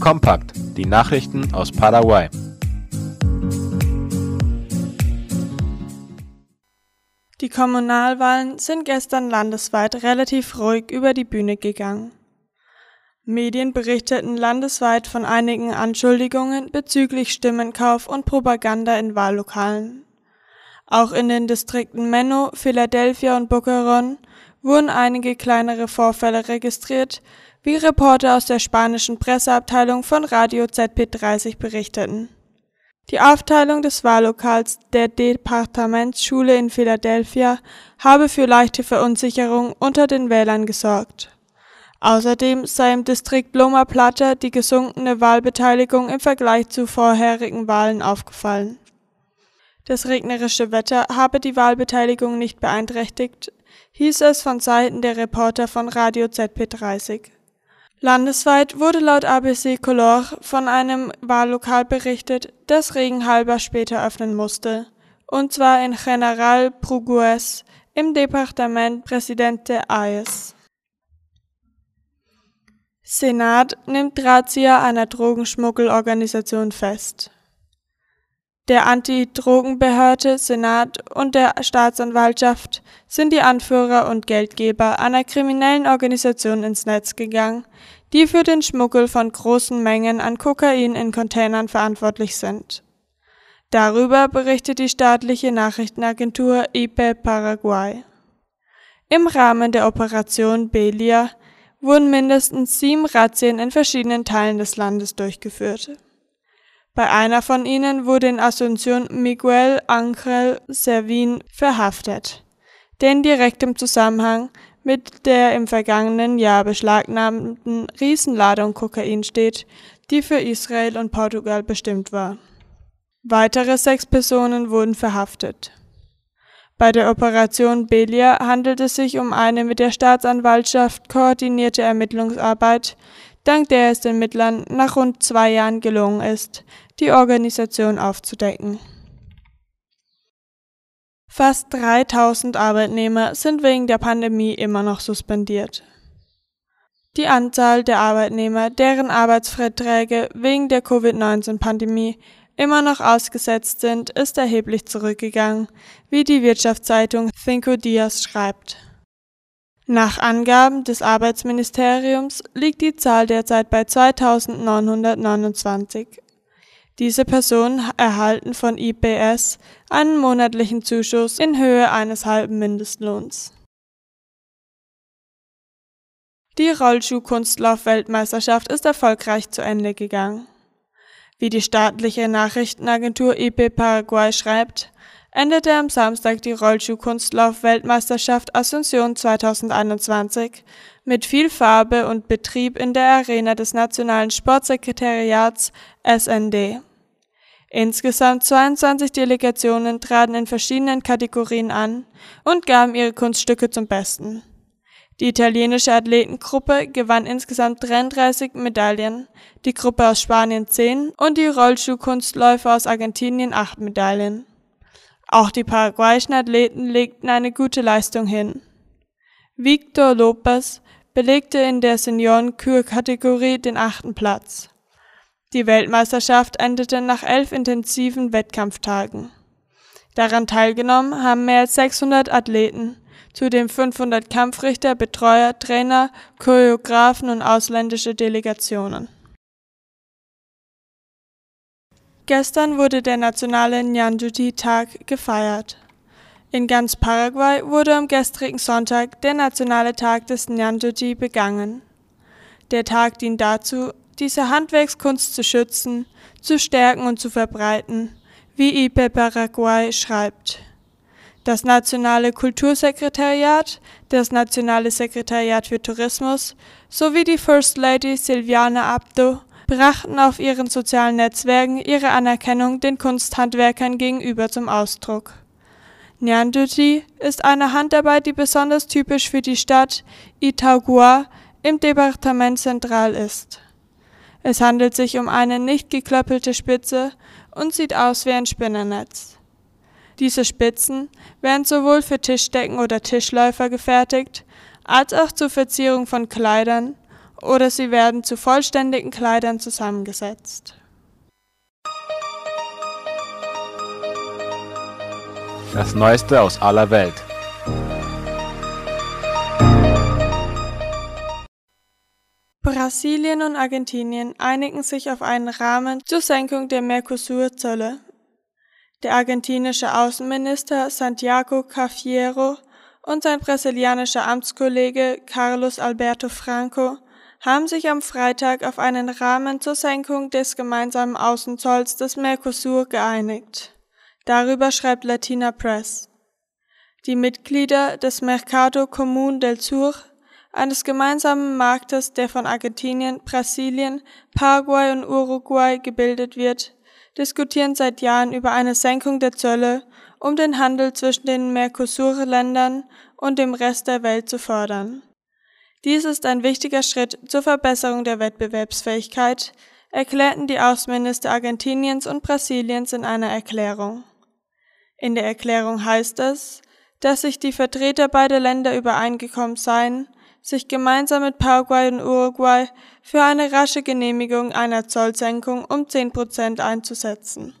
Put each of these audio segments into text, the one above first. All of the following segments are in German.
Kompakt, die Nachrichten aus Paraguay. Die Kommunalwahlen sind gestern landesweit relativ ruhig über die Bühne gegangen. Medien berichteten landesweit von einigen Anschuldigungen bezüglich Stimmenkauf und Propaganda in Wahllokalen. Auch in den Distrikten Menno, Philadelphia und Boquerón wurden einige kleinere Vorfälle registriert, wie Reporter aus der spanischen Presseabteilung von Radio ZP30 berichteten. Die Aufteilung des Wahllokals der Departementsschule in Philadelphia habe für leichte Verunsicherung unter den Wählern gesorgt. Außerdem sei im Distrikt Loma Plata die gesunkene Wahlbeteiligung im Vergleich zu vorherigen Wahlen aufgefallen. Das regnerische Wetter habe die Wahlbeteiligung nicht beeinträchtigt, hieß es von Seiten der Reporter von Radio ZP30. Landesweit wurde laut ABC Color von einem Wahllokal berichtet, das regenhalber später öffnen musste, und zwar in General Prugues im Departement Presidente Ayes. Senat nimmt Drahtzieher einer Drogenschmuggelorganisation fest. Der Anti-Drogenbehörde Senat und der Staatsanwaltschaft sind die Anführer und Geldgeber einer kriminellen Organisation ins Netz gegangen, die für den Schmuggel von großen Mengen an Kokain in Containern verantwortlich sind. Darüber berichtet die staatliche Nachrichtenagentur IPE Paraguay. Im Rahmen der Operation Belia wurden mindestens sieben Razzien in verschiedenen Teilen des Landes durchgeführt. Bei einer von ihnen wurde in Asunción Miguel Ángel Servin verhaftet, der in direktem Zusammenhang mit der im vergangenen Jahr beschlagnahmten Riesenladung Kokain steht, die für Israel und Portugal bestimmt war. Weitere sechs Personen wurden verhaftet. Bei der Operation Belia handelt es sich um eine mit der Staatsanwaltschaft koordinierte Ermittlungsarbeit, dank der es den Mittlern nach rund zwei Jahren gelungen ist, die Organisation aufzudecken. Fast 3000 Arbeitnehmer sind wegen der Pandemie immer noch suspendiert. Die Anzahl der Arbeitnehmer, deren Arbeitsverträge wegen der Covid-19-Pandemie immer noch ausgesetzt sind, ist erheblich zurückgegangen, wie die Wirtschaftszeitung Cinco Dias schreibt. Nach Angaben des Arbeitsministeriums liegt die Zahl derzeit bei 2929. Diese Personen erhalten von IPS einen monatlichen Zuschuss in Höhe eines halben Mindestlohns. Die Rollschuhkunstlauf-Weltmeisterschaft ist erfolgreich zu Ende gegangen. Wie die staatliche Nachrichtenagentur IP Paraguay schreibt, endete am Samstag die Rollschuhkunstlauf-Weltmeisterschaft Asunción 2021 mit viel Farbe und Betrieb in der Arena des Nationalen Sportsekretariats SND. Insgesamt 22 Delegationen traten in verschiedenen Kategorien an und gaben ihre Kunststücke zum Besten. Die italienische Athletengruppe gewann insgesamt 33 Medaillen, die Gruppe aus Spanien 10 und die Rollschuhkunstläufer aus Argentinien 8 Medaillen. Auch die paraguayischen Athleten legten eine gute Leistung hin. Victor Lopez belegte in der Senioren-Kür-Kategorie den achten Platz. Die Weltmeisterschaft endete nach elf intensiven Wettkampftagen. Daran teilgenommen haben mehr als 600 Athleten, zudem 500 Kampfrichter, Betreuer, Trainer, Choreografen und ausländische Delegationen. Gestern wurde der nationale Nyanjuti-Tag gefeiert. In ganz Paraguay wurde am gestrigen Sonntag der nationale Tag des Nyanjuti begangen. Der Tag dient dazu, diese Handwerkskunst zu schützen, zu stärken und zu verbreiten, wie IPE Paraguay schreibt. Das Nationale Kultursekretariat, das Nationale Sekretariat für Tourismus sowie die First Lady Silviana Abdo brachten auf ihren sozialen Netzwerken ihre Anerkennung den Kunsthandwerkern gegenüber zum Ausdruck. Nyanduti ist eine Handarbeit, die besonders typisch für die Stadt Itaugua im Departement Central ist. Es handelt sich um eine nicht geklöppelte Spitze und sieht aus wie ein Spinnernetz. Diese Spitzen werden sowohl für Tischdecken oder Tischläufer gefertigt, als auch zur Verzierung von Kleidern oder sie werden zu vollständigen Kleidern zusammengesetzt. Das Neueste aus aller Welt. Brasilien und Argentinien einigen sich auf einen Rahmen zur Senkung der Mercosur-Zölle. Der argentinische Außenminister Santiago Cafiero und sein brasilianischer Amtskollege Carlos Alberto Franco haben sich am Freitag auf einen Rahmen zur Senkung des gemeinsamen Außenzolls des Mercosur geeinigt. Darüber schreibt Latina Press. Die Mitglieder des Mercado Común del Sur, eines gemeinsamen Marktes, der von Argentinien, Brasilien, Paraguay und Uruguay gebildet wird, diskutieren seit Jahren über eine Senkung der Zölle, um den Handel zwischen den Mercosur-Ländern und dem Rest der Welt zu fördern. Dies ist ein wichtiger Schritt zur Verbesserung der Wettbewerbsfähigkeit, erklärten die Außenminister Argentiniens und Brasiliens in einer Erklärung. In der Erklärung heißt es, dass sich die Vertreter beider Länder übereingekommen seien, sich gemeinsam mit Paraguay und Uruguay für eine rasche Genehmigung einer Zollsenkung um 10 Prozent einzusetzen.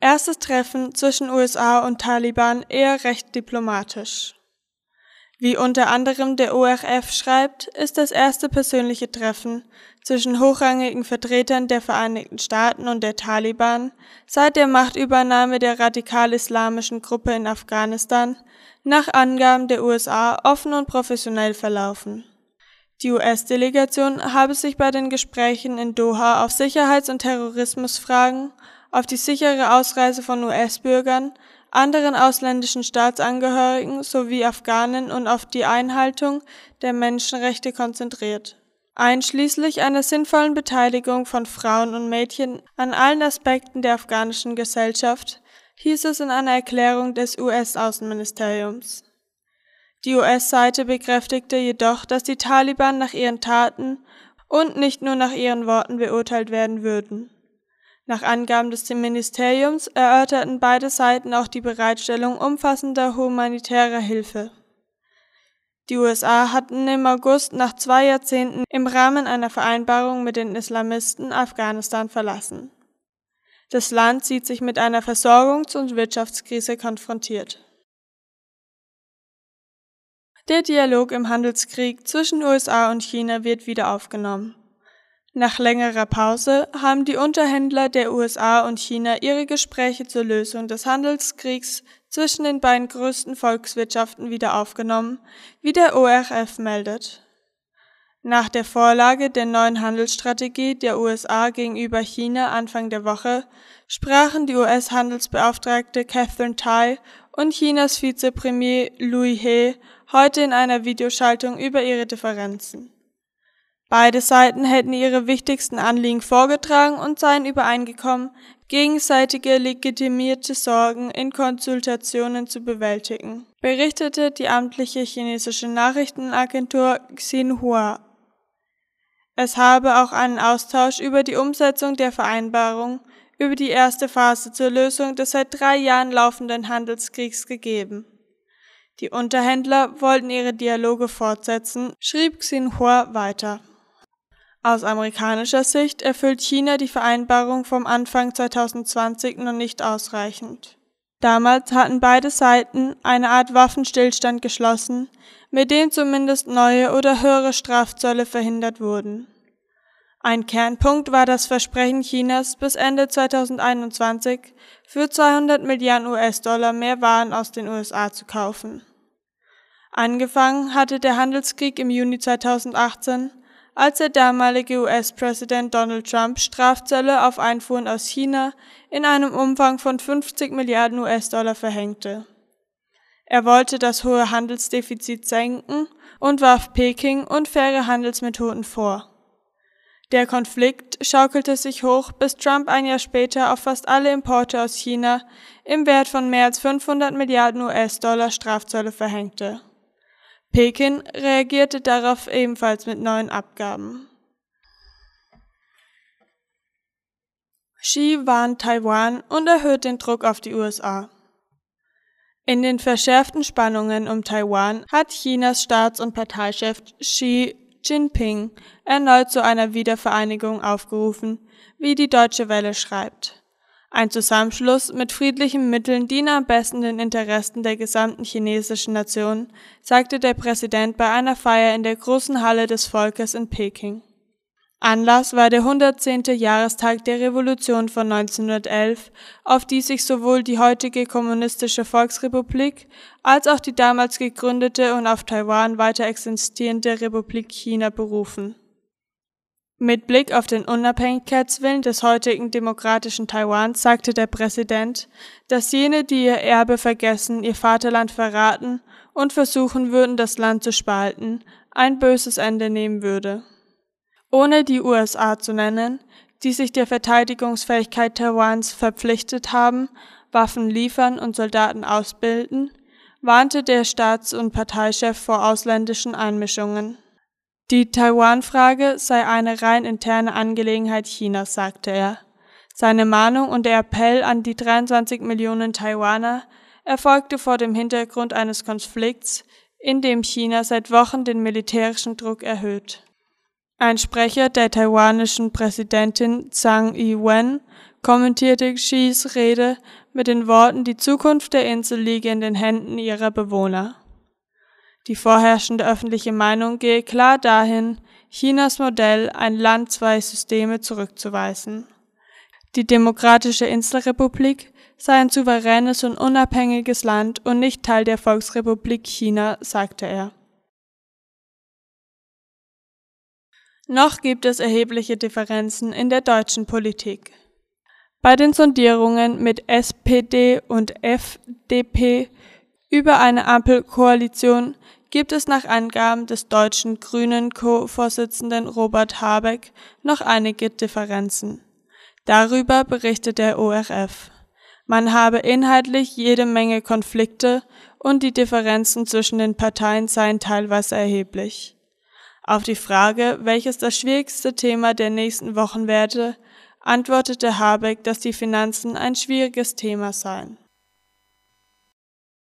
Erstes Treffen zwischen USA und Taliban eher recht diplomatisch. Wie unter anderem der ORF schreibt, ist das erste persönliche Treffen zwischen hochrangigen Vertretern der Vereinigten Staaten und der Taliban seit der Machtübernahme der radikal-islamischen Gruppe in Afghanistan nach Angaben der USA offen und professionell verlaufen. Die US-Delegation habe sich bei den Gesprächen in Doha auf Sicherheits- und Terrorismusfragen, auf die sichere Ausreise von US-Bürgern anderen ausländischen Staatsangehörigen sowie Afghanen und auf die Einhaltung der Menschenrechte konzentriert, einschließlich einer sinnvollen Beteiligung von Frauen und Mädchen an allen Aspekten der afghanischen Gesellschaft, hieß es in einer Erklärung des US-Außenministeriums. Die US-Seite bekräftigte jedoch, dass die Taliban nach ihren Taten und nicht nur nach ihren Worten beurteilt werden würden. Nach Angaben des Ministeriums erörterten beide Seiten auch die Bereitstellung umfassender humanitärer Hilfe. Die USA hatten im August nach zwei Jahrzehnten im Rahmen einer Vereinbarung mit den Islamisten Afghanistan verlassen. Das Land sieht sich mit einer Versorgungs- und Wirtschaftskrise konfrontiert. Der Dialog im Handelskrieg zwischen USA und China wird wieder aufgenommen. Nach längerer Pause haben die Unterhändler der USA und China ihre Gespräche zur Lösung des Handelskriegs zwischen den beiden größten Volkswirtschaften wieder aufgenommen, wie der ORF meldet. Nach der Vorlage der neuen Handelsstrategie der USA gegenüber China Anfang der Woche sprachen die US-Handelsbeauftragte Catherine Tai und Chinas Vizepremier Louis He heute in einer Videoschaltung über ihre Differenzen. Beide Seiten hätten ihre wichtigsten Anliegen vorgetragen und seien übereingekommen, gegenseitige legitimierte Sorgen in Konsultationen zu bewältigen, berichtete die amtliche chinesische Nachrichtenagentur Xinhua. Es habe auch einen Austausch über die Umsetzung der Vereinbarung über die erste Phase zur Lösung des seit drei Jahren laufenden Handelskriegs gegeben. Die Unterhändler wollten ihre Dialoge fortsetzen, schrieb Xinhua weiter. Aus amerikanischer Sicht erfüllt China die Vereinbarung vom Anfang 2020 noch nicht ausreichend. Damals hatten beide Seiten eine Art Waffenstillstand geschlossen, mit dem zumindest neue oder höhere Strafzölle verhindert wurden. Ein Kernpunkt war das Versprechen Chinas, bis Ende 2021 für 200 Milliarden US-Dollar mehr Waren aus den USA zu kaufen. Angefangen hatte der Handelskrieg im Juni 2018, als der damalige US-Präsident Donald Trump Strafzölle auf Einfuhren aus China in einem Umfang von 50 Milliarden US-Dollar verhängte. Er wollte das hohe Handelsdefizit senken und warf Peking unfaire Handelsmethoden vor. Der Konflikt schaukelte sich hoch, bis Trump ein Jahr später auf fast alle Importe aus China im Wert von mehr als 500 Milliarden US-Dollar Strafzölle verhängte. Peking reagierte darauf ebenfalls mit neuen Abgaben. Xi warnt Taiwan und erhöht den Druck auf die USA. In den verschärften Spannungen um Taiwan hat Chinas Staats- und Parteichef Xi Jinping erneut zu einer Wiedervereinigung aufgerufen, wie die Deutsche Welle schreibt. Ein Zusammenschluss mit friedlichen Mitteln diene am besten den Interessen der gesamten chinesischen Nation, sagte der Präsident bei einer Feier in der großen Halle des Volkes in Peking. Anlass war der 110. Jahrestag der Revolution von 1911, auf die sich sowohl die heutige Kommunistische Volksrepublik als auch die damals gegründete und auf Taiwan weiter existierende Republik China berufen. Mit Blick auf den Unabhängigkeitswillen des heutigen demokratischen Taiwans sagte der Präsident, dass jene, die ihr Erbe vergessen, ihr Vaterland verraten und versuchen würden, das Land zu spalten, ein böses Ende nehmen würde ohne die USA zu nennen, die sich der Verteidigungsfähigkeit Taiwans verpflichtet haben, Waffen liefern und Soldaten ausbilden, warnte der Staats- und Parteichef vor ausländischen Einmischungen. Die Taiwan-Frage sei eine rein interne Angelegenheit Chinas, sagte er. Seine Mahnung und der Appell an die 23 Millionen Taiwaner erfolgte vor dem Hintergrund eines Konflikts, in dem China seit Wochen den militärischen Druck erhöht. Ein Sprecher der taiwanischen Präsidentin Tsang Ing-wen kommentierte Xis Rede mit den Worten, die Zukunft der Insel liege in den Händen ihrer Bewohner. Die vorherrschende öffentliche Meinung gehe klar dahin, Chinas Modell ein Land zwei Systeme zurückzuweisen. Die Demokratische Inselrepublik sei ein souveränes und unabhängiges Land und nicht Teil der Volksrepublik China, sagte er. Noch gibt es erhebliche Differenzen in der deutschen Politik. Bei den Sondierungen mit SPD und FDP über eine Ampelkoalition gibt es nach Angaben des deutschen Grünen Co-Vorsitzenden Robert Habeck noch einige Differenzen. Darüber berichtet der ORF. Man habe inhaltlich jede Menge Konflikte und die Differenzen zwischen den Parteien seien teilweise erheblich. Auf die Frage, welches das schwierigste Thema der nächsten Wochen werde, antwortete Habeck, dass die Finanzen ein schwieriges Thema seien